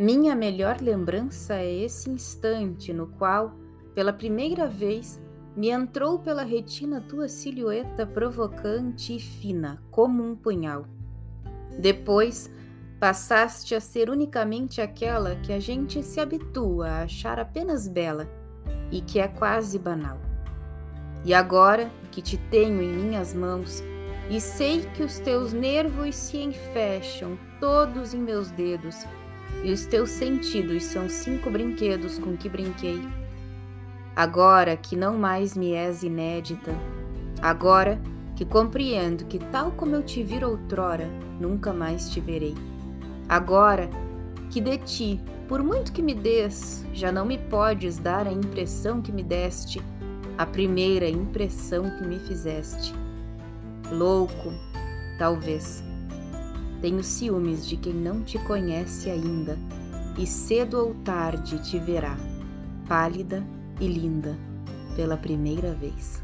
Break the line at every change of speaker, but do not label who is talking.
Minha melhor lembrança é esse instante no qual, pela primeira vez, me entrou pela retina tua silhueta provocante e fina, como um punhal. Depois, passaste a ser unicamente aquela que a gente se habitua a achar apenas bela e que é quase banal. E agora que te tenho em minhas mãos e sei que os teus nervos se enfecham todos em meus dedos e os teus sentidos são cinco brinquedos com que brinquei. Agora que não mais me és inédita, agora que compreendo que, tal como eu te vi outrora, nunca mais te verei. Agora que de ti, por muito que me des, já não me podes dar a impressão que me deste, a primeira impressão que me fizeste. Louco, talvez tenho ciúmes de quem não te conhece ainda, e cedo ou tarde te verá, pálida e linda, pela primeira vez.